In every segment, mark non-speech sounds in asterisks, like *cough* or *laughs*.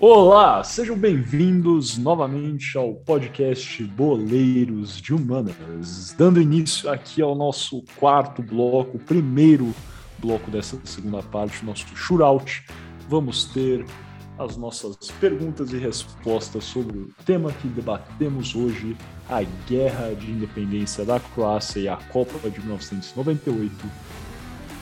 Olá, sejam bem-vindos novamente ao podcast Boleiros de Humanas, dando início aqui ao nosso quarto bloco, primeiro bloco dessa segunda parte, nosso shootout. Vamos ter as nossas perguntas e respostas sobre o tema que debatemos hoje, a Guerra de Independência da Croácia e a Copa de 1998.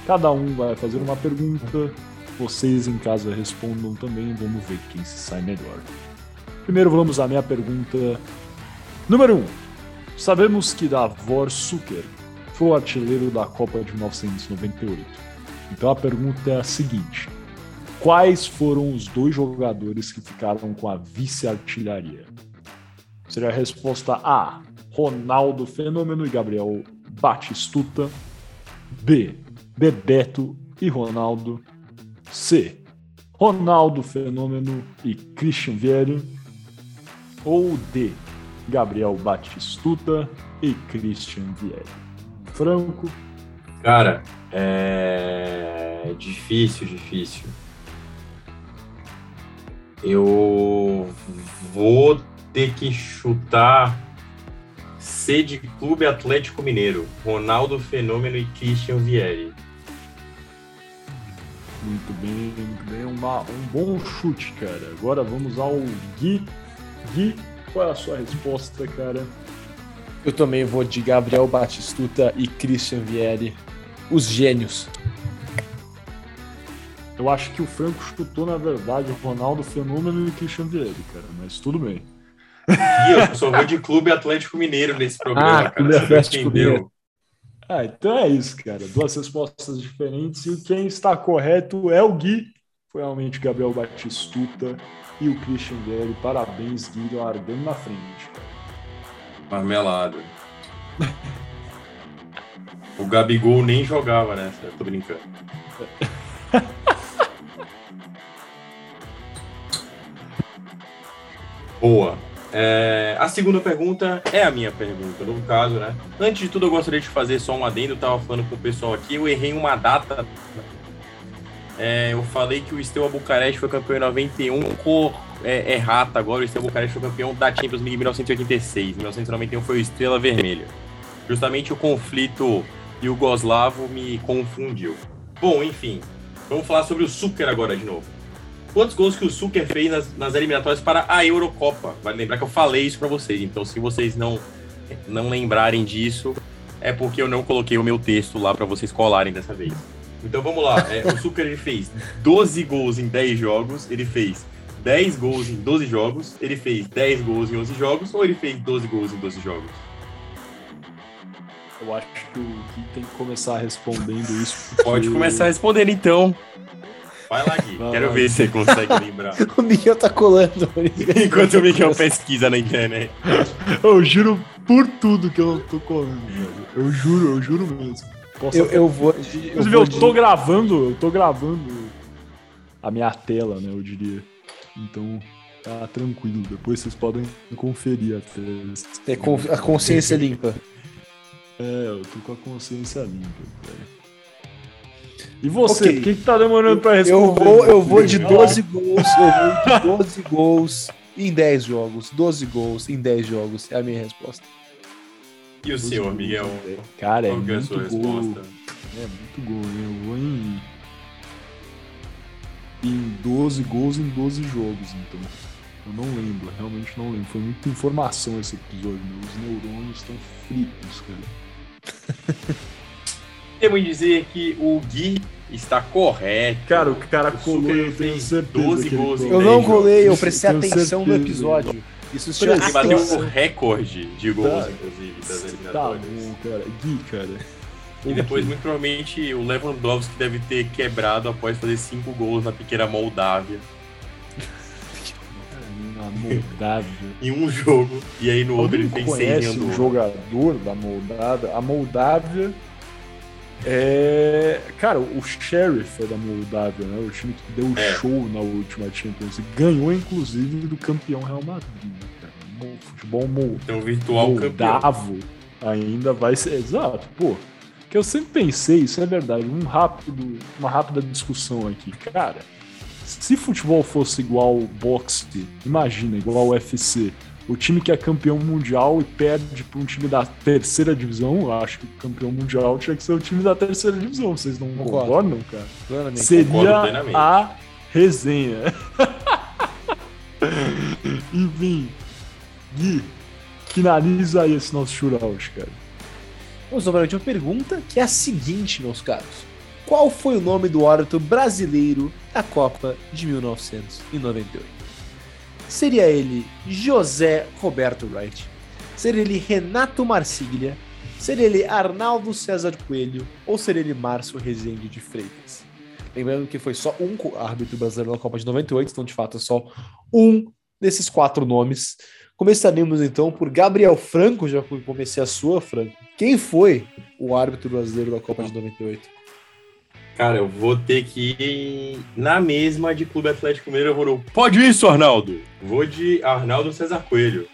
Cada um vai fazer uma pergunta vocês em casa respondam também, vamos ver quem se sai melhor. Primeiro vamos à minha pergunta número 1. Um. Sabemos que Davor Suker foi o artilheiro da Copa de 1998. Então a pergunta é a seguinte: quais foram os dois jogadores que ficaram com a vice-artilharia? Seria a resposta A: Ronaldo Fenômeno e Gabriel Batistuta. B: Bebeto e Ronaldo. C. Ronaldo Fenômeno e Christian Vieri. Ou D. Gabriel Batistuta e Christian Vieri. Franco. Cara, é difícil, difícil. Eu vou ter que chutar C de Clube Atlético Mineiro, Ronaldo Fenômeno e Christian Vieri. Muito bem, muito bem. Uma, um bom chute, cara. Agora vamos ao Gui. Gui, qual é a sua resposta, cara? Eu também vou de Gabriel Batistuta e Christian Vieri, os gênios. Eu acho que o Franco chutou, na verdade, o Ronaldo Fenômeno e o Christian Vieri, cara, mas tudo bem. E eu só vou de Clube Atlético Mineiro nesse programa, ah, cara. Clube Atlético Mineiro. Ah, então é isso, cara. Duas respostas diferentes e quem está correto é o Gui. Foi realmente Gabriel Batistuta e o Christian Guerre. Parabéns, Gui, largando na frente. Marmelada. *laughs* o Gabigol nem jogava nessa, tô brincando. *laughs* Boa. É, a segunda pergunta é a minha pergunta, no caso, né? Antes de tudo, eu gostaria de fazer só um adendo. Eu tava falando com o pessoal aqui, eu errei uma data. É, eu falei que o Steaua Bucareste foi campeão em 91, cor é, errata agora. O Steaua Bucareste foi campeão da Champions League em 1986. 1991 foi o Estrela Vermelha. Justamente o conflito Yugoslavo me confundiu. Bom, enfim, vamos falar sobre o Suker agora de novo quantos gols que o Suker fez nas, nas, eliminatórias para a Eurocopa. Vale lembrar que eu falei isso para vocês. Então, se vocês não, não lembrarem disso, é porque eu não coloquei o meu texto lá para vocês colarem dessa vez. Então vamos lá. É, o Suker ele fez 12 gols em 10 jogos, ele fez 10 gols em 12 jogos, ele fez 10 gols em 11 jogos, ou ele fez 12 gols em 12 jogos? Eu acho que o Gui tem que começar respondendo isso. Porque... Pode começar respondendo então. Vai lá, Gui. Vai Quero lá, ver se você consegue lembrar. *laughs* o Miguel tá colando. Enquanto o Miguel pesquisa na internet. Eu juro por tudo que eu tô colando, velho. Eu juro, eu juro mesmo. Posso eu, eu vou. Eu, vou eu tô de... gravando, eu tô gravando a minha tela, né? Eu diria. Então, tá tranquilo. Depois vocês podem conferir até. É a consciência limpa. É, eu tô com a consciência limpa, velho. E você, okay. que, que tá demorando para responder? Eu vou, eu vou de *laughs* 12 gols, eu vou de 12 gols em 10 jogos. 12 gols em 10 jogos é a minha resposta. E o seu, Miguel? Cara, é, é muito gol. Resposta? É muito gol, né? Eu vou em em 12 gols em 12 jogos, então. Eu não lembro, realmente não lembro. Foi muita informação esse episódio, Os neurônios estão fritos, cara. *laughs* Temos dizer que o Gui está correto. Cara, o cara o colou, eu tenho certeza 12 gols Eu não colei, eu prestei atenção no episódio. Isso se Ele bateu o recorde de gols, tá, inclusive, das tá eliminatórias. Tá bom, cara. Gui, cara. E depois, muito provavelmente, o Lewandowski deve ter quebrado após fazer 5 gols na pequena Moldávia. Na Moldávia. *laughs* em um jogo. E aí no outro ele fez 6 em um jogador da Moldávia. A Moldávia é, cara, o Sheriff é da Moldávia, né? O time que deu é. show na última Champions League. Ganhou, inclusive, do campeão Real Madrid. Né, cara? Futebol moldavo então, virtual moldavo campeão. ainda vai ser. Exato, pô. Que eu sempre pensei, isso é verdade. Um rápido, uma rápida discussão aqui. Cara, Se futebol fosse igual boxe, imagina, igual UFC, o time que é campeão mundial e perde para um time da terceira divisão, eu acho que o campeão mundial tinha que ser o time da terceira divisão. Vocês não Concordo. concordam, cara? Plenamente. Seria a resenha. *laughs* Enfim, Gui, finaliza aí esse nosso shootout, cara. Vamos para a última pergunta, que é a seguinte, meus caros. Qual foi o nome do árbitro brasileiro da Copa de 1998? Seria ele José Roberto Wright? Seria ele Renato Marsiglia? Seria ele Arnaldo César Coelho? Ou seria ele Márcio Rezende de Freitas? Lembrando que foi só um árbitro brasileiro na Copa de 98, então de fato é só um desses quatro nomes. Começaremos então por Gabriel Franco, já comecei a sua, Franco. Quem foi o árbitro brasileiro da Copa de 98? Cara, eu vou ter que ir na mesma de Clube Atlético Mineiro. Eu vou no... Pode isso, Arnaldo! Vou de Arnaldo César Coelho.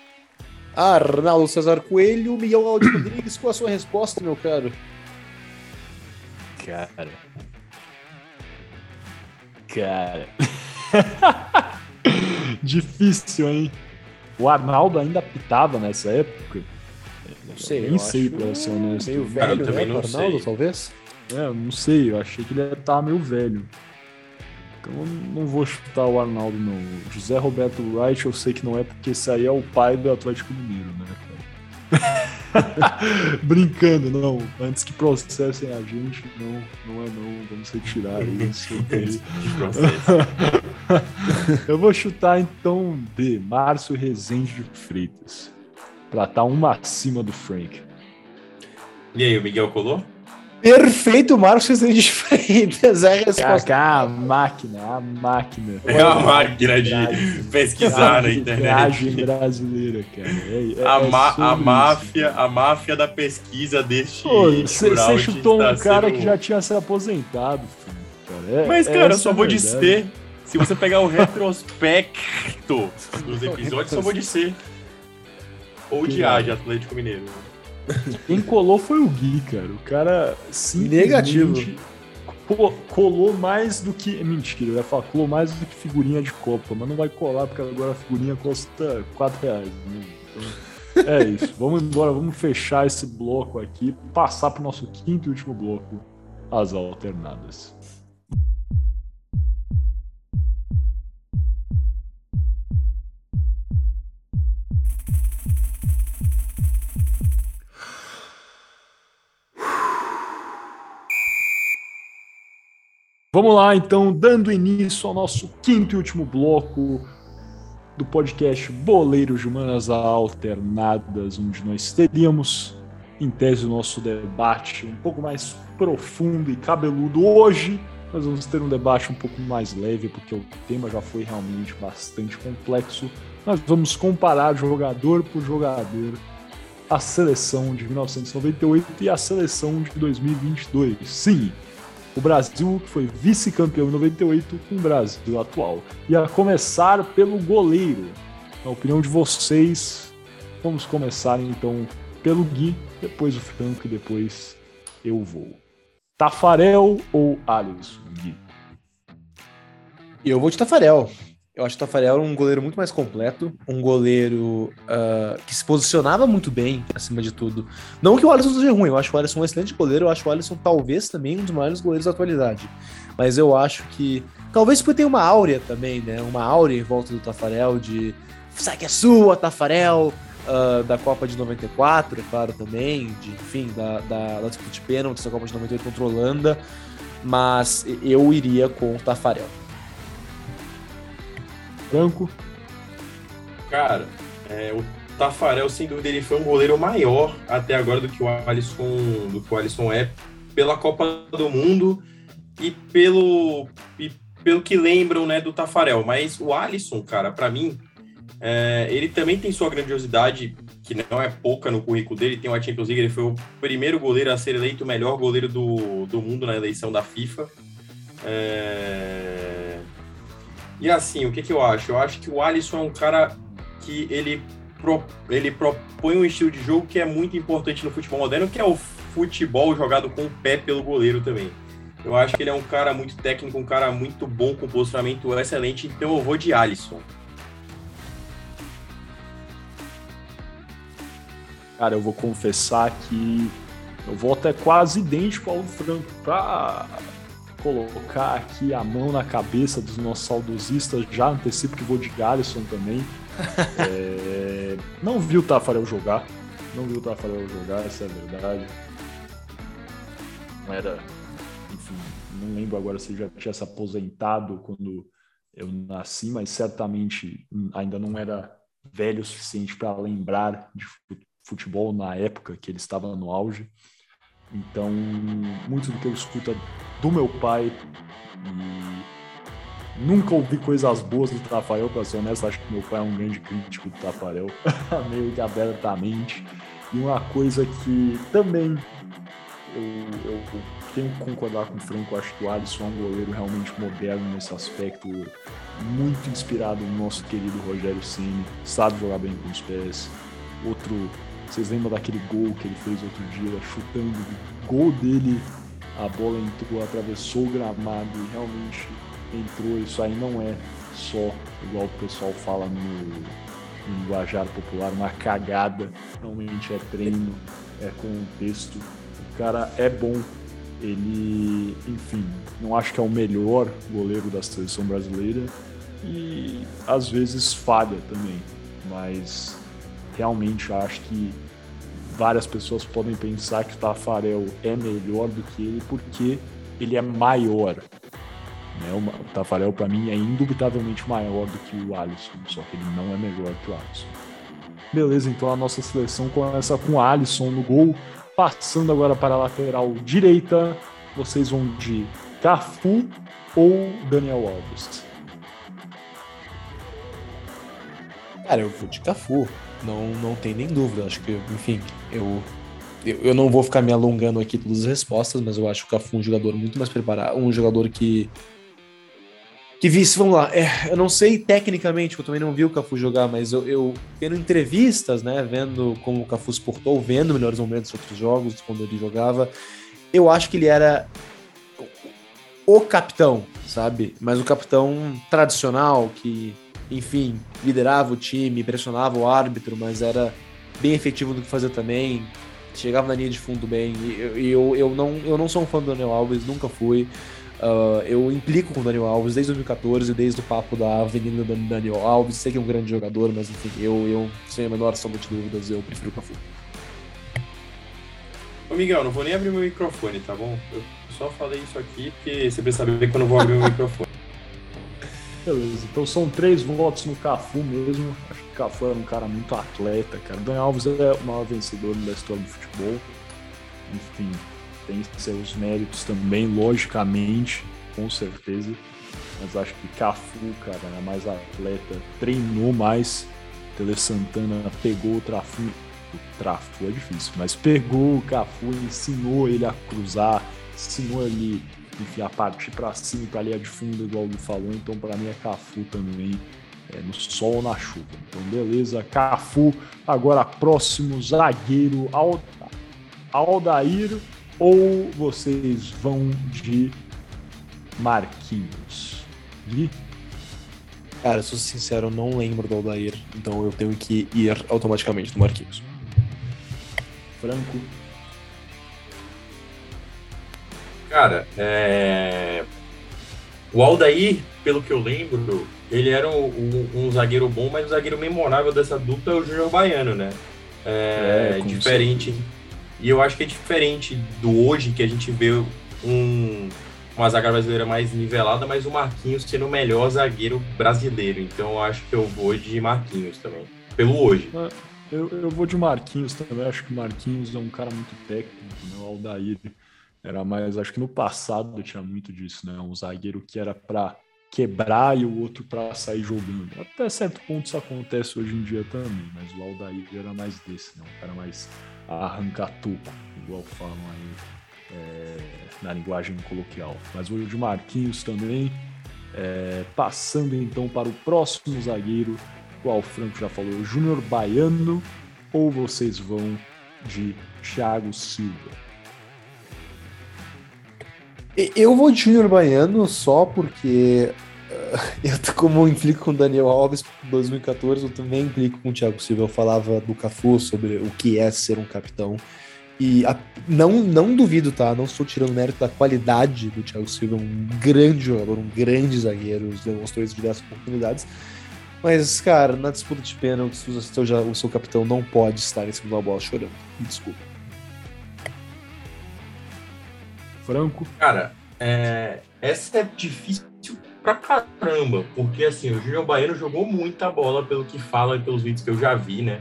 Arnaldo César Coelho, Miguel Aldi Rodrigues, qual a sua resposta, meu caro? Cara. Cara. *laughs* Difícil, hein? O Arnaldo ainda pitava nessa época. Não sei, Nem eu sei, acho pra ser honesto. Meio Cara, eu velho, também né, não Arnaldo, sei. talvez? É, eu não sei, eu achei que ele tava meio velho. Então eu não vou chutar o Arnaldo, não. O José Roberto Wright eu sei que não é, porque esse aí é o pai do Atlético Mineiro, né, cara? *laughs* Brincando, não. Antes que processem a gente, não, não é não. Vamos retirar *laughs* isso. De *laughs* eu vou chutar então D, Márcio Rezende de Freitas. Pra estar uma acima do Frank. E aí, o Miguel colou? Perfeito, Marcos de Freitas, *laughs* é a resposta. Kaká, a máquina, a máquina. É a máquina de pesquisar na Arbitragem internet. brasileira, cara. É, é- A, é sobre a isso. máfia, a máfia da pesquisa deste Você chutou um cara sendo- que já tinha se aposentado, filho, cara. É- Mas, cara, eu só é a vou verdade. dizer. Se você pegar o retrospecto dos episódios, só vou dizer. *laughs* Ou de A, de Atlético Mineiro. Quem colou foi o Gui, cara. O cara simplesmente Negativo. co- colou mais do que. Mentira, eu ia falar, colou mais do que figurinha de Copa, mas não vai colar porque agora a figurinha custa 4 reais. Né? Então, é isso. Vamos embora, vamos fechar esse bloco aqui, passar pro nosso quinto e último bloco, as alternadas. Vamos lá, então, dando início ao nosso quinto e último bloco do podcast Boleiros de Humanas Alternadas, onde nós teríamos, em tese, o nosso debate um pouco mais profundo e cabeludo. Hoje, nós vamos ter um debate um pouco mais leve, porque o tema já foi realmente bastante complexo. Nós vamos comparar jogador por jogador a seleção de 1998 e a seleção de 2022. Sim, o Brasil, que foi vice-campeão em 98, com o Brasil atual. E a começar pelo goleiro. Na opinião de vocês, vamos começar então pelo Gui, depois o Franco e depois eu vou. Tafarel ou Alisson, Gui? Eu vou de Tafarel. Eu acho que o Tafarel era um goleiro muito mais completo, um goleiro ah, que se posicionava muito bem, acima de tudo. Não que o Alisson seja ruim, eu acho o Alisson um excelente goleiro, eu acho o Alisson talvez também um dos maiores goleiros da atualidade. Mas eu acho que. Talvez porque tem uma áurea também, né? Uma áurea em volta do Tafarel de. Sai que é sua, Tafarel! ah, da Copa de 94, é claro, também, de, enfim, da, da, da disputa de pênaltis da Copa de 98 contra a Holanda. Mas eu iria com o Tafarel. Franco? Cara, é, o Tafarel, sem dúvida, ele foi um goleiro maior até agora do que o Alisson, do que o Alisson é pela Copa do Mundo e pelo, e pelo que lembram né, do Tafarel. Mas o Alisson, cara, para mim, é, ele também tem sua grandiosidade, que não é pouca no currículo dele, tem uma Champions League, ele foi o primeiro goleiro a ser eleito o melhor goleiro do, do mundo na eleição da FIFA. É... E assim, o que, que eu acho? Eu acho que o Alisson é um cara que ele, pro, ele propõe um estilo de jogo que é muito importante no futebol moderno, que é o futebol jogado com o pé pelo goleiro também. Eu acho que ele é um cara muito técnico, um cara muito bom, com posicionamento excelente, então eu vou de Alisson. Cara, eu vou confessar que eu vou até quase idêntico ao Franco para colocar aqui a mão na cabeça dos nossos saudosistas. Já antecipo que vou de Garrison também. *laughs* é... Não vi o Tafarel jogar. Não vi o Tafarel jogar, essa é a verdade. Não era. Enfim, não lembro agora se ele já tinha se aposentado quando eu nasci, mas certamente ainda não era velho o suficiente para lembrar de futebol na época que ele estava no auge. Então, muito do que eu escuto do meu pai e nunca ouvi coisas boas do Tafarel, para ser honesto, acho que meu pai é um grande crítico do Tafarel, *laughs* meio que abertamente. E uma coisa que também eu, eu, tenho que concordar com o Franco, acho que o Alisson é um goleiro realmente moderno nesse aspecto, muito inspirado no nosso querido Rogério Ceni, sabe jogar bem com os pés. Outro vocês lembram daquele gol que ele fez outro dia, chutando o gol dele, a bola entrou, atravessou o gramado e realmente entrou. Isso aí não é só, igual o pessoal fala no, linguajar popular, uma cagada. Realmente é treino, é contexto. O cara é bom, ele, enfim, não acho que é o melhor goleiro da seleção brasileira e às vezes falha também, mas realmente acho que várias pessoas podem pensar que o Tafarel é melhor do que ele porque ele é maior. Né? O Tafarel, para mim, é indubitavelmente maior do que o Alisson, só que ele não é melhor que o Alisson. Beleza, então a nossa seleção começa com o Alisson no gol. Passando agora para a lateral direita, vocês vão de Cafu ou Daniel Alves? Cara, eu vou de Cafu. Não, não tem nem dúvida. Acho que, enfim, eu, eu, eu não vou ficar me alongando aqui todas as respostas, mas eu acho o Cafu é um jogador muito mais preparado, um jogador que que vice, vamos lá, é, eu não sei tecnicamente, eu também não vi o Cafu jogar, mas eu, eu vendo entrevistas, né, vendo como o Cafu se portou, vendo melhores momentos de outros jogos, quando ele jogava, eu acho que ele era o capitão, sabe? Mas o capitão tradicional que enfim, liderava o time, pressionava o árbitro, mas era bem efetivo no que fazia também, chegava na linha de fundo bem. E eu, eu, não, eu não sou um fã do Daniel Alves, nunca fui. Uh, eu implico com o Daniel Alves desde 2014, desde o papo da Avenida do Daniel Alves. Sei que é um grande jogador, mas enfim, eu, eu sem a menor sombra de dúvidas, eu prefiro o Cafu. Ô Miguel, não vou nem abrir meu microfone, tá bom? Eu só falei isso aqui porque você precisa saber quando eu vou abrir meu microfone. Beleza, então são três votos no Cafu mesmo. Acho que o Cafu era um cara muito atleta, cara. Daniel Alves é o maior vencedor da história do futebol. Enfim, tem seus méritos também, logicamente, com certeza. Mas acho que Cafu, cara, era mais atleta, treinou mais. Tele Santana pegou o Trafu. O Trafu é difícil, mas pegou o Cafu, ensinou ele a cruzar, ensinou ele enfim, a partir para cima, para linha de fundo, igual o falou. Então, para mim, é Cafu também, é, no sol ou na chuva. Então, beleza, Cafu. Agora, próximo zagueiro, Aldair ou vocês vão de Marquinhos? Gui? Cara, sou sincero, eu não lembro do Aldair, então eu tenho que ir automaticamente do Marquinhos. Franco. Cara, é... o Aldair, pelo que eu lembro, ele era um, um, um, zagueiro bom, mas o zagueiro memorável dessa dupla é o Júnior Baiano, né? É, é diferente. E eu acho que é diferente do hoje, que a gente vê um, uma zaga brasileira mais nivelada, mas o Marquinhos sendo o melhor zagueiro brasileiro. Então eu acho que eu vou de Marquinhos também, pelo hoje. É, eu, eu vou de Marquinhos também, acho que o Marquinhos é um cara muito técnico, né? O Aldair era mais, acho que no passado tinha muito disso, né? Um zagueiro que era para quebrar e o outro para sair jogando. Até certo ponto isso acontece hoje em dia também, mas o Aldair era mais desse, né? Um cara mais arranca-tuco, igual falam aí é, na linguagem coloquial. Mas o de Marquinhos também. É, passando então para o próximo zagueiro, qual o Franco já falou, Júnior Baiano, ou vocês vão de Thiago Silva? Eu vou de Júnior Baiano só porque *laughs* eu, como implico com o Daniel Alves 2014, eu também implico com o Thiago Silva. Eu falava do Cafu sobre o que é ser um capitão. E a, não, não duvido, tá? Não estou tirando mérito da qualidade do Thiago Silva, um grande jogador, um grande zagueiro, demonstrou isso em diversas oportunidades. Mas, cara, na disputa de pênaltis, o seu, o seu capitão não pode estar em cima da bola chorando. Desculpa. Franco? Cara, é, essa é difícil pra caramba, porque assim, o Júnior Baiano jogou muita bola pelo que fala e pelos vídeos que eu já vi, né?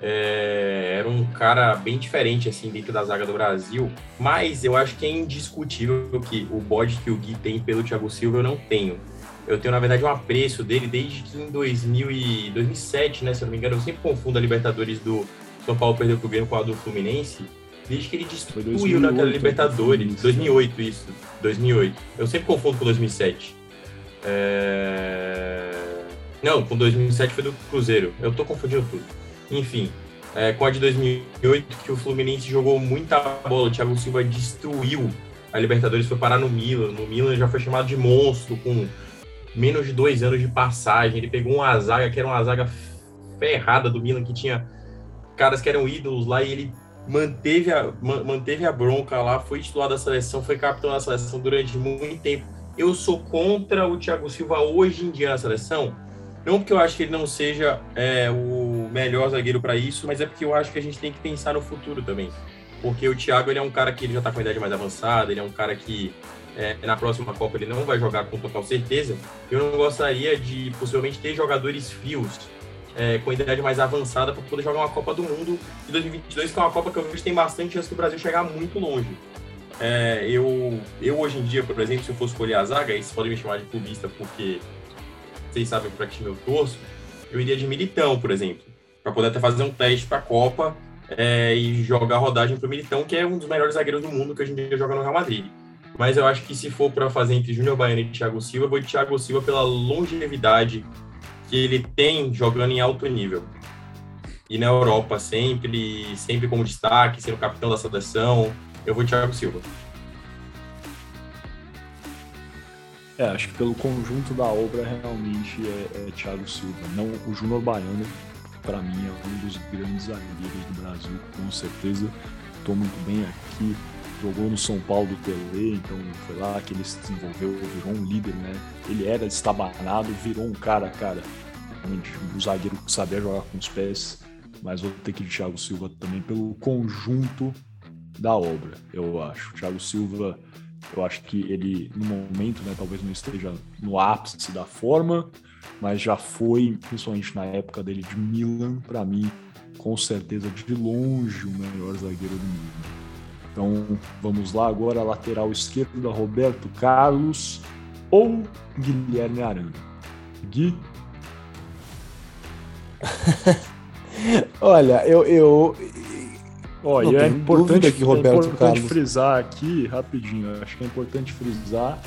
É, era um cara bem diferente assim dentro da zaga do Brasil, mas eu acho que é indiscutível que o bode que o Gui tem pelo Thiago Silva eu não tenho. Eu tenho, na verdade, um apreço dele desde que em 2000 e 2007, né? Se eu não me engano, eu sempre confundo a Libertadores do São Paulo perdeu pro Grêmio com a do Fluminense. Desde que ele destruiu 2008, naquela Libertadores. 2008, isso. 2008. Eu sempre confundo com 2007. É... Não, com 2007 foi do Cruzeiro. Eu tô confundindo tudo. Enfim, é, com a de 2008, que o Fluminense jogou muita bola, o Thiago Silva destruiu a Libertadores, foi parar no Milan. No Milan já foi chamado de monstro, com menos de dois anos de passagem. Ele pegou uma zaga que era uma zaga ferrada do Milan, que tinha caras que eram ídolos lá, e ele manteve a, manteve a bronca lá, foi titular da seleção, foi capitão da seleção durante muito tempo. Eu sou contra o Thiago Silva hoje em dia na seleção, não porque eu acho que ele não seja é, o melhor zagueiro para isso, mas é porque eu acho que a gente tem que pensar no futuro também. Porque o Thiago ele é um cara que ele já está com a idade mais avançada, ele é um cara que é, na próxima Copa ele não vai jogar com total certeza. Eu não gostaria de possivelmente ter jogadores frios é, com idade mais avançada para poder jogar uma Copa do Mundo de 2022, que é uma Copa que eu vejo tem bastante chance do Brasil chegar muito longe. É, eu, eu hoje em dia, por exemplo, se eu fosse escolher a zaga, e vocês podem me chamar de clubista porque vocês sabem para que time eu torço, eu iria de Militão, por exemplo, para poder até fazer um teste para a Copa é, e jogar rodagem para o Militão, que é um dos melhores zagueiros do mundo que hoje em dia joga no Real Madrid. Mas eu acho que se for para fazer entre Júnior Baiano e Thiago Silva, eu vou de Thiago Silva pela longevidade que ele tem jogando em alto nível. E na Europa sempre, sempre como destaque, sendo capitão da seleção, eu vou Thiago Silva. É, acho que pelo conjunto da obra realmente é, é Thiago Silva. Não o Júnior Baiano, para mim, é um dos grandes zagueiros do Brasil, com certeza. Estou muito bem aqui. Jogou no São Paulo do Tele, então foi lá que ele se desenvolveu, virou um líder, né? Ele era estabanado, virou um cara, cara, um zagueiro que sabia jogar com os pés. Mas vou ter que ir de Thiago Silva também pelo conjunto da obra, eu acho. O Thiago Silva eu acho que ele, no momento, né, talvez não esteja no ápice da forma, mas já foi, principalmente na época dele de Milan, para mim, com certeza de longe o melhor zagueiro do mundo. Então vamos lá agora, lateral esquerdo da Roberto Carlos ou Guilherme Arana? Gui? *laughs* Olha, eu, eu, Ó, e é importante, que Roberto é importante Carlos... frisar aqui, rapidinho, acho que é importante frisar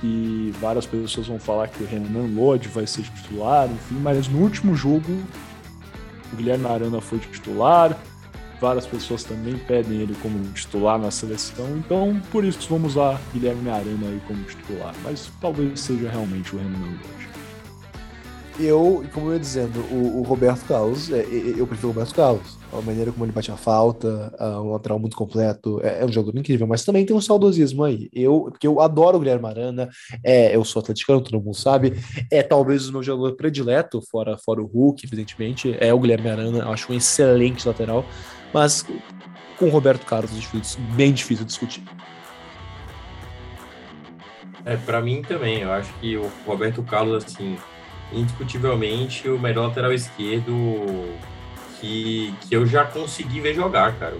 que várias pessoas vão falar que o Renan Lodge vai ser titular, enfim, mas no último jogo o Guilherme Arana foi titular, várias pessoas também pedem ele como titular na seleção, então por isso vamos usar Guilherme Arana aí como titular, mas talvez seja realmente o Renan Lodge. Eu, como eu ia dizendo, o, o Roberto Carlos, é, eu prefiro o Roberto Carlos a maneira como ele bate a falta, um lateral muito completo, é, é, um jogador incrível, mas também tem um saudosismo aí. Eu, porque eu adoro o Guilherme Arana, é, eu sou atleticano, todo mundo sabe, é talvez o meu jogador predileto, fora, fora o Hulk, evidentemente, é o Guilherme Arana, acho um excelente lateral, mas com o Roberto Carlos é bem difícil discutir. É, para mim também, eu acho que o Roberto Carlos, assim, indiscutivelmente o melhor lateral esquerdo que, que eu já consegui ver jogar, cara.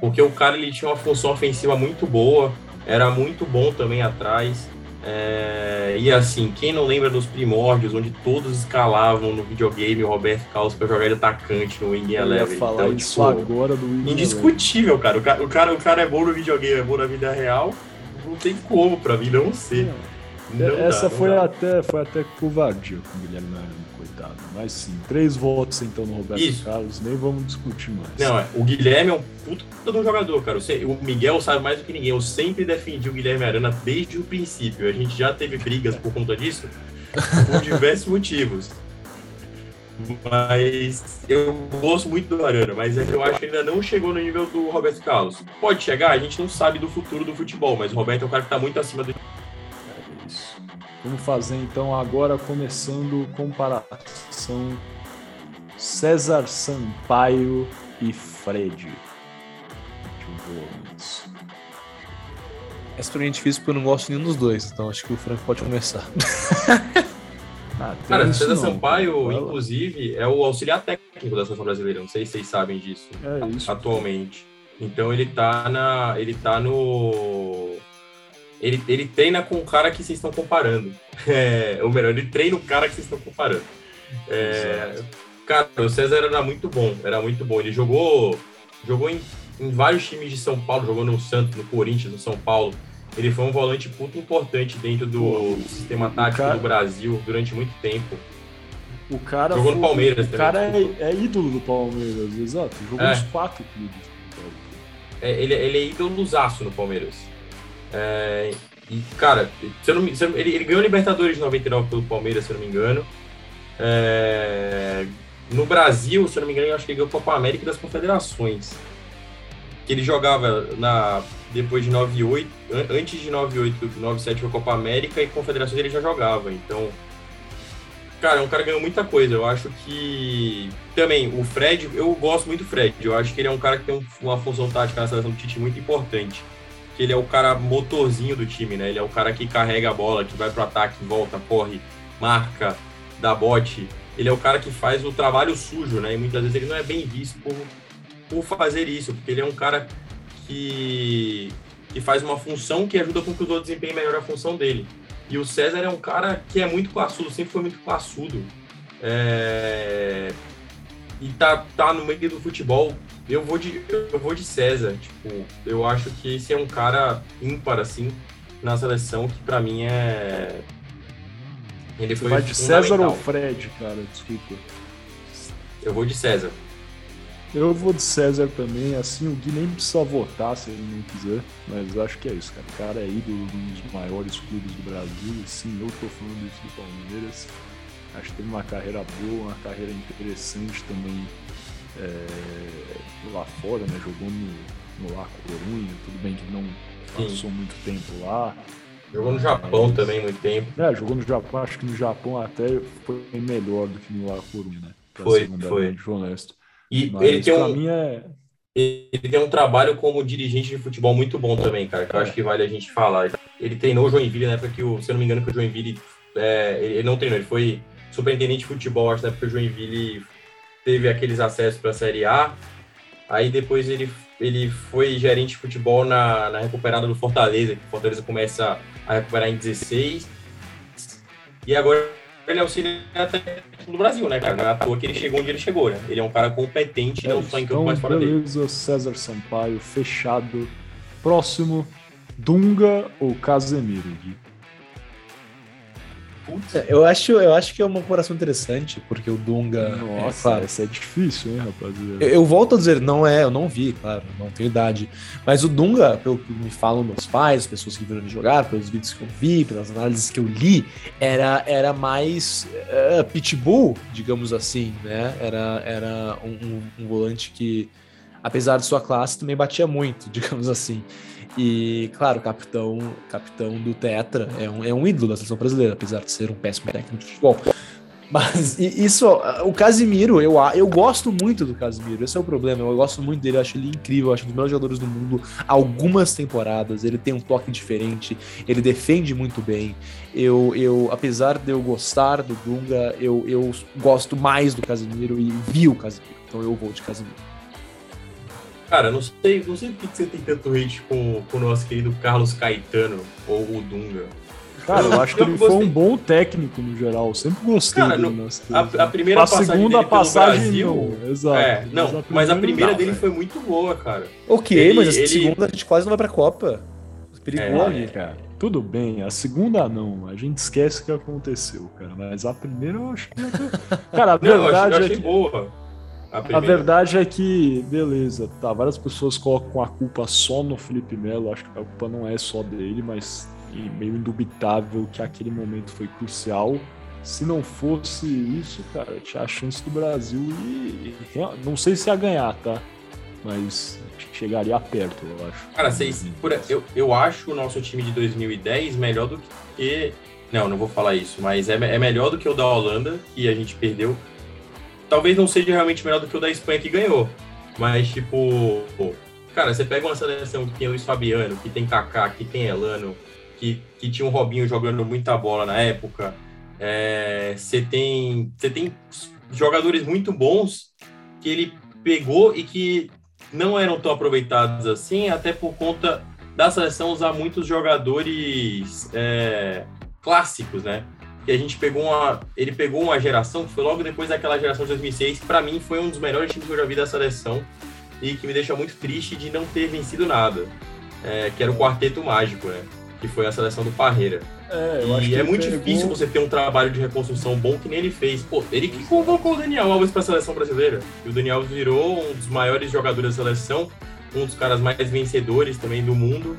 Porque o cara ele tinha uma função ofensiva muito boa, era muito bom também atrás. É, e assim, quem não lembra dos primórdios, onde todos escalavam no videogame o Roberto Carlos para jogar de atacante no Wing Eleven. Falar então, isso tipo, agora do Wing Indiscutível, cara. O, cara. o, cara. o cara é bom no videogame, é bom na vida real. Não tem como para mim não ser. Não Essa dá, foi, dá. até, foi até covardia com o Guilherme Arana, coitado. Mas sim, três votos então no Roberto Isso. Carlos, nem vamos discutir mais. Não, é, o Guilherme é um puto de um jogador, cara. Sei- O Miguel sabe mais do que ninguém. Eu sempre defendi o Guilherme Arana desde o princípio. A gente já teve brigas por conta disso, por diversos motivos. Mas eu gosto muito do Arana, mas é que eu acho que ainda não chegou no nível do Roberto Carlos. Pode chegar, a gente não sabe do futuro do futebol, mas o Roberto é um cara que tá muito acima do. Vamos fazer então agora começando comparação César Sampaio e Fred. Essa pra mim é difícil porque eu não gosto de nenhum dos dois, então acho que o Franco pode começar. *laughs* Ah, Cara, César não, Sampaio, vai lá. inclusive, é o auxiliar técnico da seleção brasileira. Não sei se vocês sabem disso. É isso. atualmente. Então ele tá na. Ele tá no. Ele, ele treina com o cara que vocês estão comparando. *laughs* É, ou melhor, ele treina o cara que vocês estão comparando. É, cara, o César era muito bom, era muito bom. Ele jogou, jogou em, em vários times de São Paulo, jogou no Santos, no Corinthians, no São Paulo. Ele foi um volante puto importante dentro do sistema tático cara- do Brasil durante muito tempo. O cara, Jogou no foi- Palmeiras o também, cara é, é ídolo do Palmeiras, exato. Jogou É. nos quatro clubes. É, ele, ele é ídolozaço no Palmeiras. É, e, cara, não ele, ele ganhou Libertadores de 99 pelo Palmeiras, se eu não me engano. É, no Brasil, se eu não me engano, eu acho que ele ganhou Copa América das Confederações. Que ele jogava na, depois de 98, an- antes de 98, 97 foi Copa América e Confederações ele já jogava. Então, cara, é um cara que ganhou muita coisa. Eu acho que também o Fred, eu gosto muito do Fred. Eu acho que ele é um cara que tem um- uma função tática na seleção do Tite muito importante. Que ele é o cara motorzinho do time, né? Ele é o cara que carrega a bola, que vai pro ataque, volta, corre, marca, dá bote. Ele é o cara que faz o trabalho sujo, né? E muitas vezes ele não é bem visto por, por fazer isso, porque ele é um cara que, que faz uma função que ajuda com que os outros desempenhem melhor a função dele. E o César é um cara que é muito classudo, sempre foi muito classudo. É, E tá, tá no meio do futebol. Eu vou de, eu vou de César. Tipo, eu acho que esse é um cara ímpar, assim, na seleção, que pra mim é. Ele Você foi vai de César ou Fred, cara? Desculpa. Eu vou de César. Eu vou de César também, assim, o Gui nem precisa votar se ele não quiser, mas acho que é isso, cara. O cara é ídolo de um dos maiores clubes do Brasil, sim, eu tô falando isso do Palmeiras. Acho que teve uma carreira boa, uma carreira interessante também é, lá fora, né? Jogou no, no La Corunha, tudo bem que não passou muito tempo lá. Jogou no Japão também muito tempo. É, jogou no Japão, acho que no Japão até foi melhor do que no La Corunha, né? Pra Foi, verdadeiramente honesto. E Mas ele tem um, é, ele tem um trabalho como dirigente de futebol muito bom também, cara, que eu acho que vale a gente falar. Ele treinou o Joinville na época que, o, se eu não me engano, que o Joinville. é, ele ele não treinou, ele foi superintendente de futebol, acho na época que o Joinville teve aqueles acessos para a Série A. Aí depois ele, ele foi gerente de futebol na, na recuperada do Fortaleza, que o Fortaleza começa a recuperar em 16. E agora ele é auxiliar técnico do Brasil, né, cara? Não é à toa que ele chegou onde ele chegou, né? Ele é um cara competente, É não só em campo, então, mas fora dele. beleza, César Sampaio, fechado. Próximo, Dunga ou Casemiro? Gui? Putz, Eu acho, eu acho que é uma comparação interessante, porque o Dunga. Nossa, é, claro, essa é difícil, hein, rapaziada? Eu, eu volto a dizer, não é, eu não vi, claro, não tenho idade. Mas o Dunga, pelo que me falam meus pais, as pessoas que viram ele jogar, pelos vídeos que eu vi, pelas análises que eu li, era, era mais eh, pitbull, digamos assim, né? Era, era um, um- um volante que, apesar de sua classe, também batia muito, *laughs* digamos assim. E, claro, capitão, capitão do Tetra é um, é um ídolo da seleção brasileira, apesar de ser um péssimo técnico de futebol. Mas isso, o Casimiro, eu, eu gosto muito do Casimiro, esse é o problema. Eu gosto muito dele, acho ele incrível, acho um dos melhores jogadores do mundo. Algumas temporadas, ele tem um toque diferente, ele defende muito bem. Eu, eu apesar de eu gostar do Dunga, eu, eu gosto mais do Casimiro e vi o Casimiro. Então eu vou de Casimiro. Cara, não sei, não sei por que você tem tanto hate com, com o nosso querido Carlos Caetano ou o Dunga. Cara, eu Eu- acho que eu ele foi um bom técnico no geral. Eu sempre gostei Cara, dele no- A, a primeira a passagem segunda dele pelo passagem Brasil, não, exato. é, não, mas a primeira não, dele velho. foi muito boa, cara. Ok, Ele- mas a ele- segunda a gente quase não vai pra Copa. Perigoso. É, cara. Tudo bem, a segunda não. A gente esquece o que aconteceu, cara. Mas a primeira eu acho que. *laughs* Cara, a verdade não, é que. Boa. A, a, verdade é que, beleza, tá. Várias pessoas colocam a culpa só no Felipe Melo. Acho que a culpa não é só dele, mas meio indubitável que aquele momento foi crucial. Se não fosse isso, cara, tinha a chance do Brasil e, não sei se ia ganhar, tá? Mas chegaria perto, eu acho. Cara, vocês, eu, eu acho o nosso time de 2010 melhor do que. Não, não vou falar isso, mas é, é melhor do que o da Holanda, que a gente perdeu. Talvez não seja realmente melhor do que o da Espanha que ganhou. Mas, tipo, cara, você pega uma seleção que tem Luiz Fabiano, que tem Kaká, que tem Elano, que, que tinha um Robinho jogando muita bola na época. É, você tem, você tem jogadores muito bons que ele pegou e que não eram tão aproveitados assim, até por conta da seleção usar muitos jogadores é, clássicos, né? Que a gente pegou uma, ele pegou uma geração que foi logo depois daquela geração de 2006, que para mim foi um dos melhores times que eu já vi da seleção e que me deixa muito triste de não ter vencido nada, é, que era o quarteto mágico, né? Que foi a seleção do Parreira. É, e é muito difícil você ter um trabalho de reconstrução bom que nem ele fez. Pô, ele que convocou o Daniel Alves para a seleção brasileira. E o Daniel Alves virou um dos maiores jogadores da seleção, um dos caras mais vencedores também do mundo.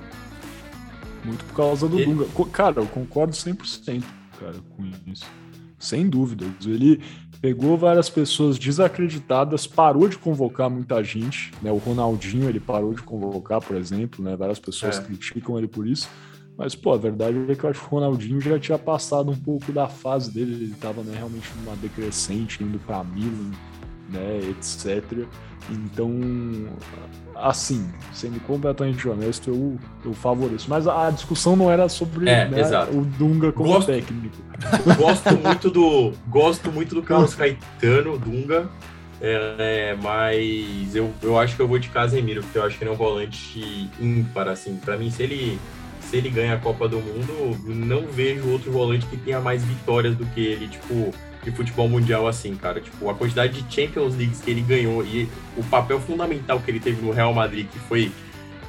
Muito por causa do ele... Dunga. Cara, eu concordo 100% cara, com isso. Sem dúvidas. Ele pegou várias pessoas desacreditadas, parou de convocar muita gente, né? O Ronaldinho, ele parou de convocar, por exemplo, né? Várias pessoas é. criticam ele por isso. Mas, pô, a verdade é que eu acho que o Ronaldinho já tinha passado um pouco da fase dele, ele estava né, realmente numa decrescente, indo para Milan, né, etc. Então, assim, sendo completamente honesto, eu, eu favoreço. Mas a discussão não era sobre é, né, o Dunga como gosto, técnico. *laughs* Gosto muito do, gosto muito do Carlos Caetano, Dunga. É, mas eu, eu acho que eu vou de Casemiro, porque eu acho que ele é um volante ímpar, assim. Para mim, se ele se ele ganha a Copa do Mundo, não vejo outro volante que tenha mais vitórias do que ele, tipo, de futebol mundial assim, cara. Tipo, a quantidade de Champions Leagues que ele ganhou e o papel fundamental que ele teve no Real Madrid, que foi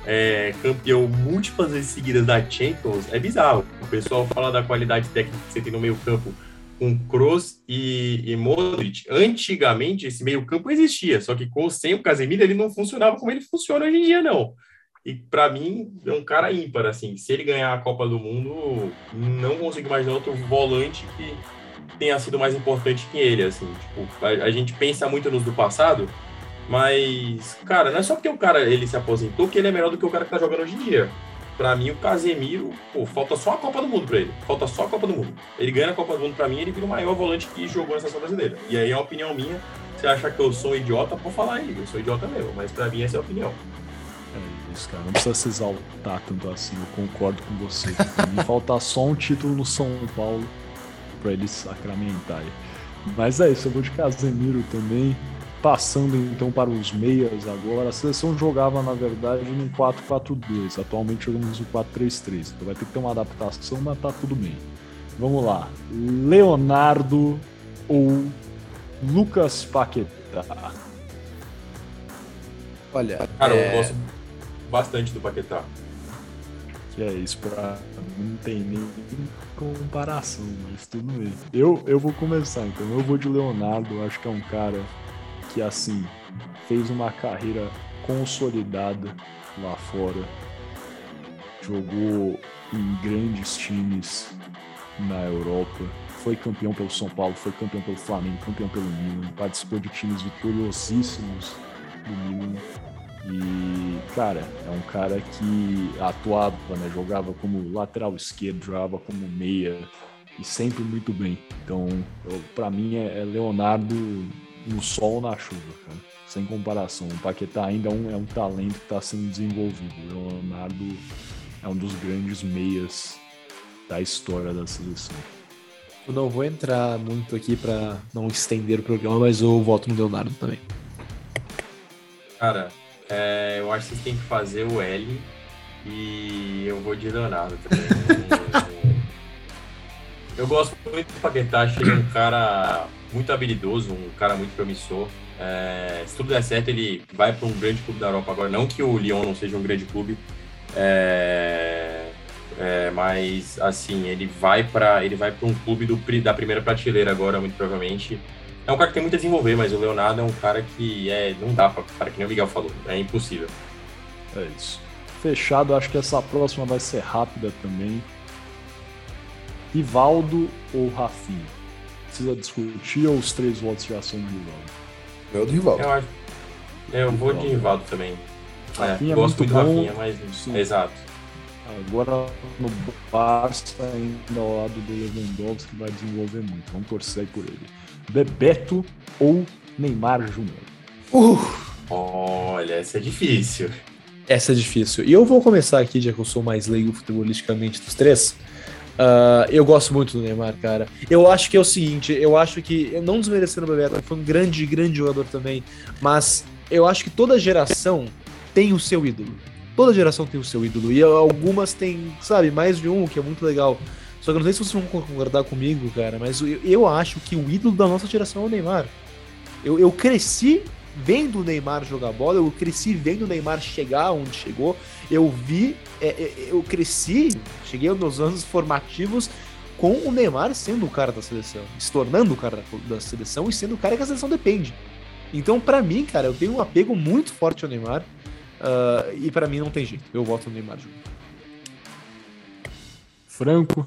é, campeão múltiplas vezes seguidas da Champions, é bizarro. O pessoal fala da qualidade técnica que você tem no meio campo com Kroos e, e Modric. Antigamente, esse meio campo existia, só que com sem o Casemiro ele não funcionava como ele funciona hoje em dia, não. E para mim é um cara ímpar, assim. Se ele ganhar a Copa do Mundo, não consigo imaginar outro volante que tenha sido mais importante que ele, assim. Tipo, a, a, gente pensa muito nos do passado, mas, cara, não é só porque o cara ele se aposentou que ele é melhor do que o cara que tá jogando hoje em dia. Pra mim, o Casemiro, pô, falta só a Copa do Mundo pra ele. Falta só a Copa do Mundo. Ele ganha a Copa do Mundo pra mim, ele vira o maior volante que jogou na seleção brasileira. E aí é a opinião minha. Se achar que eu sou idiota, pode falar aí. Eu sou idiota mesmo, mas pra mim essa é a opinião. É isso, cara. Não precisa se exaltar tanto assim. Eu concordo com você. Me falta só um título no São Paulo para ele sacramentar. Mas é isso, eu vou de Casemiro também. Passando então para os meias agora, a seleção jogava na verdade no 4-4-2, atualmente jogamos no 4-3-3, então vai ter que ter uma adaptação, mas tá tudo bem. Vamos lá, Leonardo ou Lucas Paquetá? Olha, cara, é... eu gosto bastante do Paquetá. Que é isso, pra não tem nem comparação, mas tudo bem. Eu, eu vou começar, então. Eu vou de Leonardo, acho que é um cara que, assim, fez uma carreira consolidada lá fora. Jogou em grandes times na Europa. Foi campeão pelo São Paulo, foi campeão pelo Flamengo, campeão pelo Milan. Participou de times vitoriosíssimos do Milan e, cara, é um cara que atuava, né? Jogava como lateral esquerdo, jogava como meia e sempre muito bem. Então, para mim é, é Leonardo no sol na chuva, cara. Sem comparação. O Paquetá ainda é um, é um talento que está sendo desenvolvido. O Leonardo é um dos grandes meias da história da seleção. Eu não vou entrar muito aqui para não estender o programa, mas eu voto no Leonardo também. Cara, é, eu acho que vocês têm que fazer o L e eu vou de Leonardo também. *laughs* eu gosto muito do Paquetá, acho ele um cara muito habilidoso, um cara muito promissor. É, se tudo der certo, ele vai para um grande clube da Europa agora. Não que o Lyon não seja um grande clube. É, É, mas assim, ele vai para ele vai para um clube do, da primeira prateleira agora, muito provavelmente. É um cara que tem muito a desenvolver, mas o Leonardo é um cara que é, não dá para cara que nem o Miguel falou, é impossível. É isso. Fechado, acho que essa próxima vai ser rápida também. Rivaldo ou Rafinha? Precisa discutir ou os três votos já são do Rivaldo? Meu do Rivaldo. Eu, acho, eu vou de Rivaldo também. É, gosto muito, do Rafinha, mas. Sim. Exato. Agora no Barça, ainda ao lado do Lewandowski, vai desenvolver muito. Vamos torcer por ele. Bebeto ou Neymar Júnior? Uh. Olha, essa é difícil. Essa é difícil. E eu vou começar aqui, já que eu sou mais leigo futebolisticamente dos três. Uh, eu gosto muito do Neymar, cara. Eu acho que é o seguinte, eu acho que, não desmerecendo o Bebeto, foi um grande, grande jogador também, mas eu acho que toda geração tem o seu ídolo. Toda geração tem o seu ídolo. E algumas tem, sabe, mais de um, que é muito legal. Só que eu não sei se vocês vão concordar comigo, cara, mas eu, eu acho que o ídolo da nossa geração é o Neymar. Eu, eu cresci vendo o Neymar jogar bola, eu cresci vendo o Neymar chegar onde chegou. Eu vi, é, é, eu cresci, cheguei aos meus anos formativos com o Neymar sendo o cara da seleção, se tornando o cara da seleção e sendo o cara que a seleção depende. Então, para mim, cara, eu tenho um apego muito forte ao Neymar. Uh, e para mim não tem jeito. Eu voto no Neymar Júnior. Franco.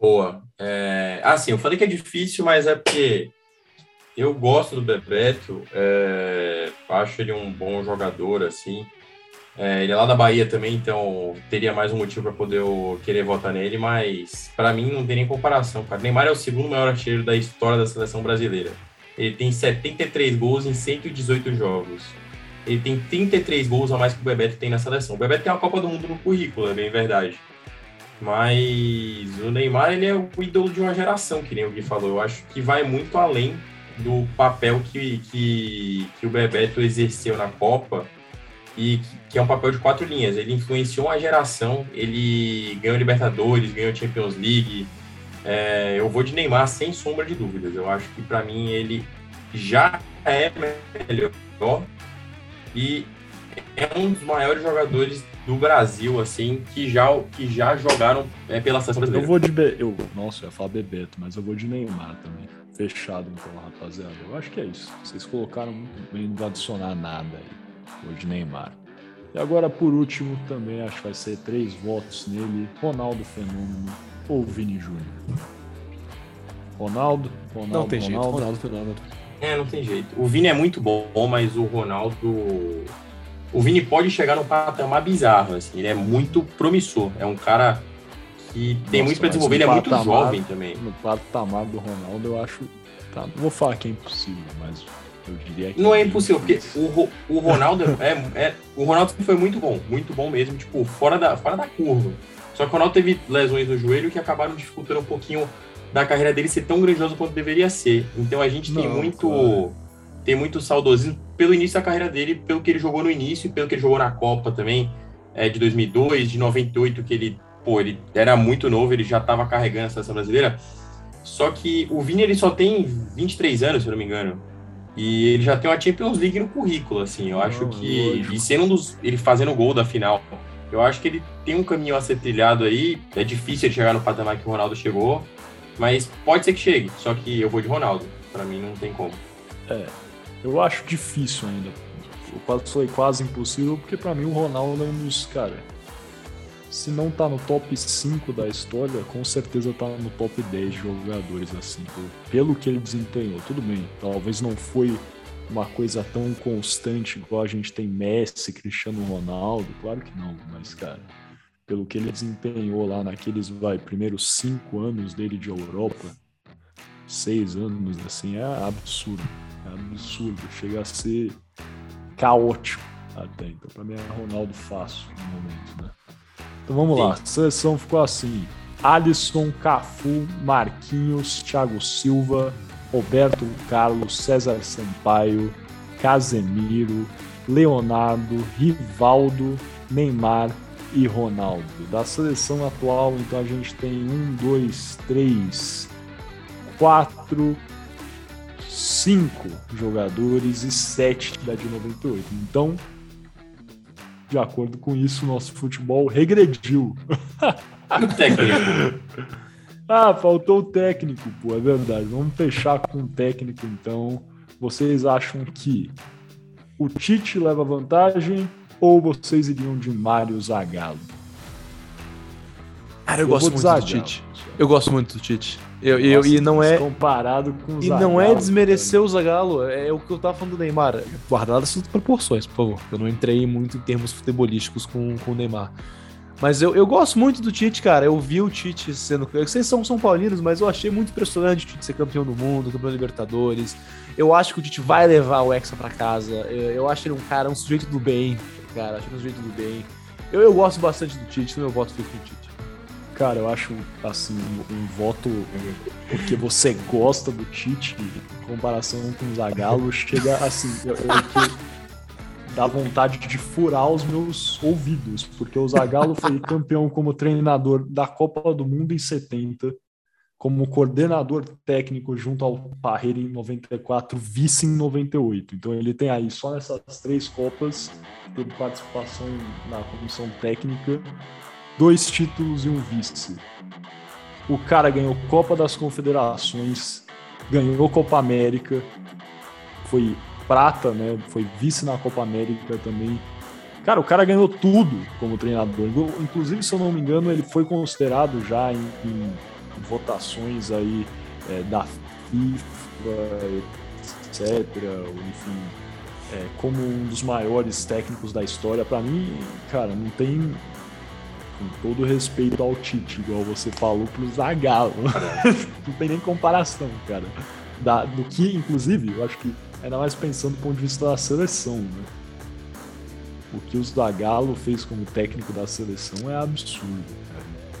Boa. É, assim, eu falei que é difícil, mas é porque eu gosto do Bebeto. É, acho ele um bom jogador, assim. É, ele é lá da Bahia também, então teria mais um motivo para poder querer votar nele, mas para mim não tem nem comparação, cara. Neymar é o segundo maior artilheiro da história da seleção brasileira. Ele tem 73 gols em 118 jogos. Ele tem 33 gols a mais que o Bebeto tem na seleção. O Bebeto tem a Copa do Mundo no currículo, é bem verdade. Mas o Neymar, ele é o ídolo de uma geração, que nem o Gui falou. Eu acho que vai muito além do papel que, que, que o Bebeto exerceu na Copa e que é um papel de quatro linhas. Ele influenciou uma geração, ele ganhou Libertadores, ganhou Champions League. É, eu vou de Neymar sem sombra de dúvidas. Eu acho que para mim ele já é melhor e é um dos maiores jogadores do Brasil, assim, que já, que já jogaram é, pela seleção brasileira. Eu vou de. Be... Eu, nossa, eu ia falar Bebeto, mas eu vou de Neymar também. Fechado, então, rapaziada. Eu acho que é isso. Vocês colocaram muito bem, não vou adicionar nada aí. Vou de Neymar. E agora, por último, também acho que vai ser três votos nele: Ronaldo Fenômeno ou Vini Júnior. Ronaldo, Ronaldo, não tem Ronaldo. jeito, Ronaldo Fenômeno. É, não tem jeito. O Vini é muito bom, mas o Ronaldo. O Vini pode chegar num patamar bizarro, assim. Ele é muito promissor. É um cara que tem Nossa, muito para desenvolver. Ele é muito jovem também. No patamar do Ronaldo, eu acho. Tá, não vou falar que é impossível, mas eu diria que. Não é, é impossível, porque o, o Ronaldo é, é, O Ronaldo foi muito bom, muito bom mesmo, tipo, fora da, fora da curva. Só que o Ronaldo teve lesões no joelho que acabaram dificultando um pouquinho da carreira dele ser tão grandioso quanto deveria ser. Então a gente Não, tem muito. Tem muito saudosismo pelo início da carreira dele, pelo que ele jogou no início, pelo que ele jogou na Copa também, é, de 2002, de 98, que ele, pô, ele era muito novo, ele já estava carregando a seleção brasileira. Só que o Vini ele só tem 23 anos, se eu não me engano. E ele já tem uma Champions League no currículo, assim. Eu acho que. Lógico. E sendo um dos. Ele fazendo o gol da final. Eu acho que ele tem um caminho a ser trilhado aí. É difícil ele chegar no patamar que o Ronaldo chegou. Mas pode ser que chegue, só que eu vou de Ronaldo. Para mim não tem como. É, eu acho difícil ainda. Eu quase foi quase impossível, porque para mim o Ronaldo é um dos, cara, se não tá no top 5 da história, com certeza tá no top 10 de jogadores assim, pelo que ele desempenhou. Tudo bem, talvez não foi uma coisa tão constante igual a gente tem Messi, Cristiano Ronaldo, claro que não, mas cara, pelo que ele desempenhou lá naqueles vai, primeiros cinco anos dele de Europa, seis anos assim, é absurdo. É absurdo. Chega a ser caótico até. Então, para mim é Ronaldo fácil no momento, né? Então vamos Sim. lá. A seleção ficou assim: Alisson, Cafu, Marquinhos, Thiago Silva, Roberto Carlos, César Sampaio, Casemiro, Leonardo, Rivaldo, Neymar, e Ronaldo. Da seleção atual, então a gente tem um, dois, três, quatro, cinco jogadores e sete da de 98. Então, de acordo com isso, nosso futebol regrediu. O técnico. *laughs* ah, faltou o técnico, pô, é verdade. Vamos fechar com o técnico, então. Vocês acham que o Tite leva vantagem ou vocês iriam de Mário Zagallo? Cara, eu, eu gosto muito do Tite. Eu gosto muito do Tite. Eu, eu, e não é comparado com o E não é desmerecer o Zagallo, é, é o que eu tava falando do Neymar. Guardadas as proporções, por favor. Eu não entrei muito em termos futebolísticos com, com o Neymar. Mas eu, eu gosto muito do Tite, cara. Eu vi o Tite sendo. Vocês são São Paulinos, mas eu achei muito impressionante o Tite ser campeão do mundo, campeão da Libertadores. Eu acho que o Tite vai levar o Hexa pra casa. Eu, eu acho ele um cara, um sujeito do bem, cara. Acho ele um sujeito do bem. Eu, eu gosto bastante do Tite, então eu voto fico com o Tite. Cara, eu acho assim um, voto porque você gosta do Tite em comparação com o Zagallo chega assim, eu, eu, dá vontade de furar os meus ouvidos, porque o Zagallo foi campeão como treinador da Copa do Mundo em 70, como coordenador técnico junto ao Parreira em 94, vice em 98. Então ele tem aí só nessas três Copas, teve participação na comissão técnica, dois títulos e um vice. O cara ganhou Copa das Confederações, ganhou Copa América, foi prata, né? Foi vice na Copa América também. Cara, o cara ganhou tudo como treinador. Inclusive, se eu não me engano, ele foi considerado já em, em votações aí é, da FIFA, etc. Enfim, é, como um dos maiores técnicos da história. Para mim, cara, não tem com todo respeito ao Tite, igual você falou pro Zagallo. *laughs* não tem nem comparação, cara. Da, do que, inclusive, eu acho que Ainda mais pensando do ponto de vista da seleção, né? O que o Zagallo fez como técnico da seleção é absurdo.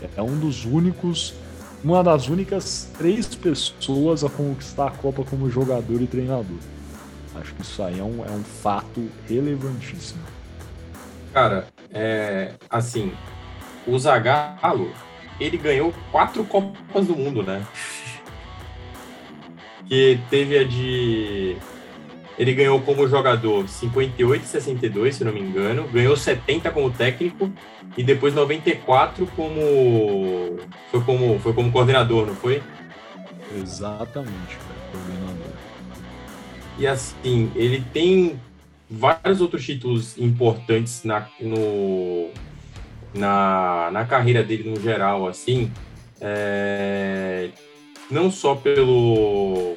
Cara. É um dos únicos, uma das únicas três pessoas a conquistar a Copa como jogador e treinador. Acho que isso aí é um, é um fato relevantíssimo. Cara, é, assim, o Zagallo, ele ganhou quatro Copas do Mundo, né? Que teve a de ele ganhou como jogador 58 e 62, se não me engano. Ganhou 70 como técnico e depois 94 como foi como foi como coordenador, não foi? Exatamente, cara, coordenador. E assim, ele tem vários outros títulos importantes na, no, na, na carreira dele no geral, assim. É, não só pelo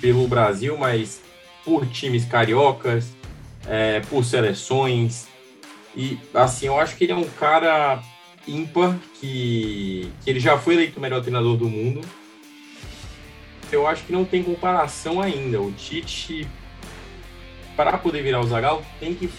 pelo Brasil, mas por times cariocas, é, por seleções. E assim, eu acho que ele é um cara ímpar, que, que ele já foi eleito o melhor treinador do mundo. Eu acho que não tem comparação ainda. O Tite, para poder virar o Zagallo, tem que,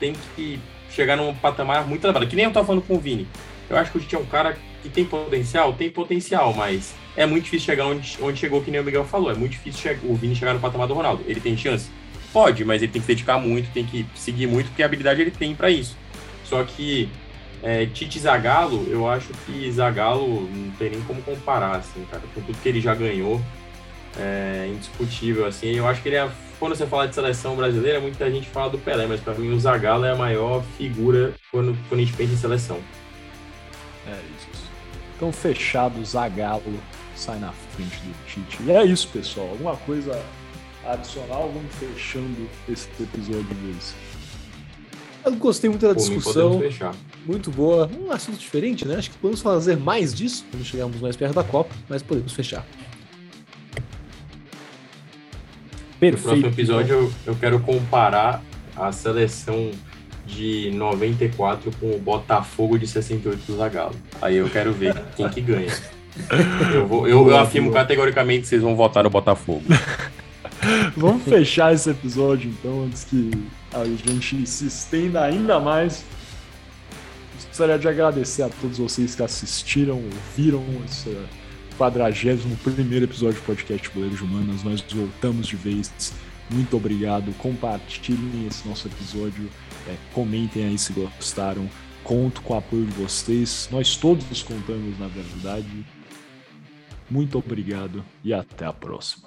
tem que chegar num patamar muito elevado. Que nem eu estava falando com o Vini. Eu acho que o Tite é um cara que tem potencial, tem potencial, mas é muito difícil chegar onde, onde chegou, que nem o Miguel falou. É muito difícil o Vini chegar no patamar do Ronaldo. Ele tem chance? Pode, mas ele tem que dedicar muito, tem que seguir muito, porque a habilidade ele tem para isso. Só que é, Tite Zagallo, eu acho que Zagallo não tem nem como comparar, assim, cara. Com tudo que ele já ganhou, é indiscutível, assim. Eu acho que ele é, quando você fala de seleção brasileira, muita gente fala do Pelé, mas para mim o Zagallo é a maior figura quando, quando a gente pensa em seleção. É isso. Então, fechado, Zagallo sai na frente do Tite. E é isso, pessoal. Alguma coisa adicional? Vamos fechando esse episódio de hoje. Eu gostei muito da Pô, discussão. Muito boa. Um assunto diferente, né? Acho que podemos fazer mais disso quando chegarmos mais perto da Copa, mas podemos fechar. Perfeito. No próximo episódio eu, eu quero comparar a seleção de 94 com o Botafogo de 68 do Zagallo. Aí eu quero ver quem que ganha. Eu, vou, eu, eu afirmo categoricamente que vocês vão votar no Botafogo. *laughs* Vamos fechar esse episódio então, antes que a gente se estenda ainda mais. Gostaria de agradecer a todos vocês que assistiram, ouviram esse 41 episódio do podcast Boleiros Humanas. Nós voltamos de vez. Muito obrigado. Compartilhem esse nosso episódio. É, comentem aí se gostaram. Conto com o apoio de vocês. Nós todos contamos, na verdade. Muito obrigado e até a próxima.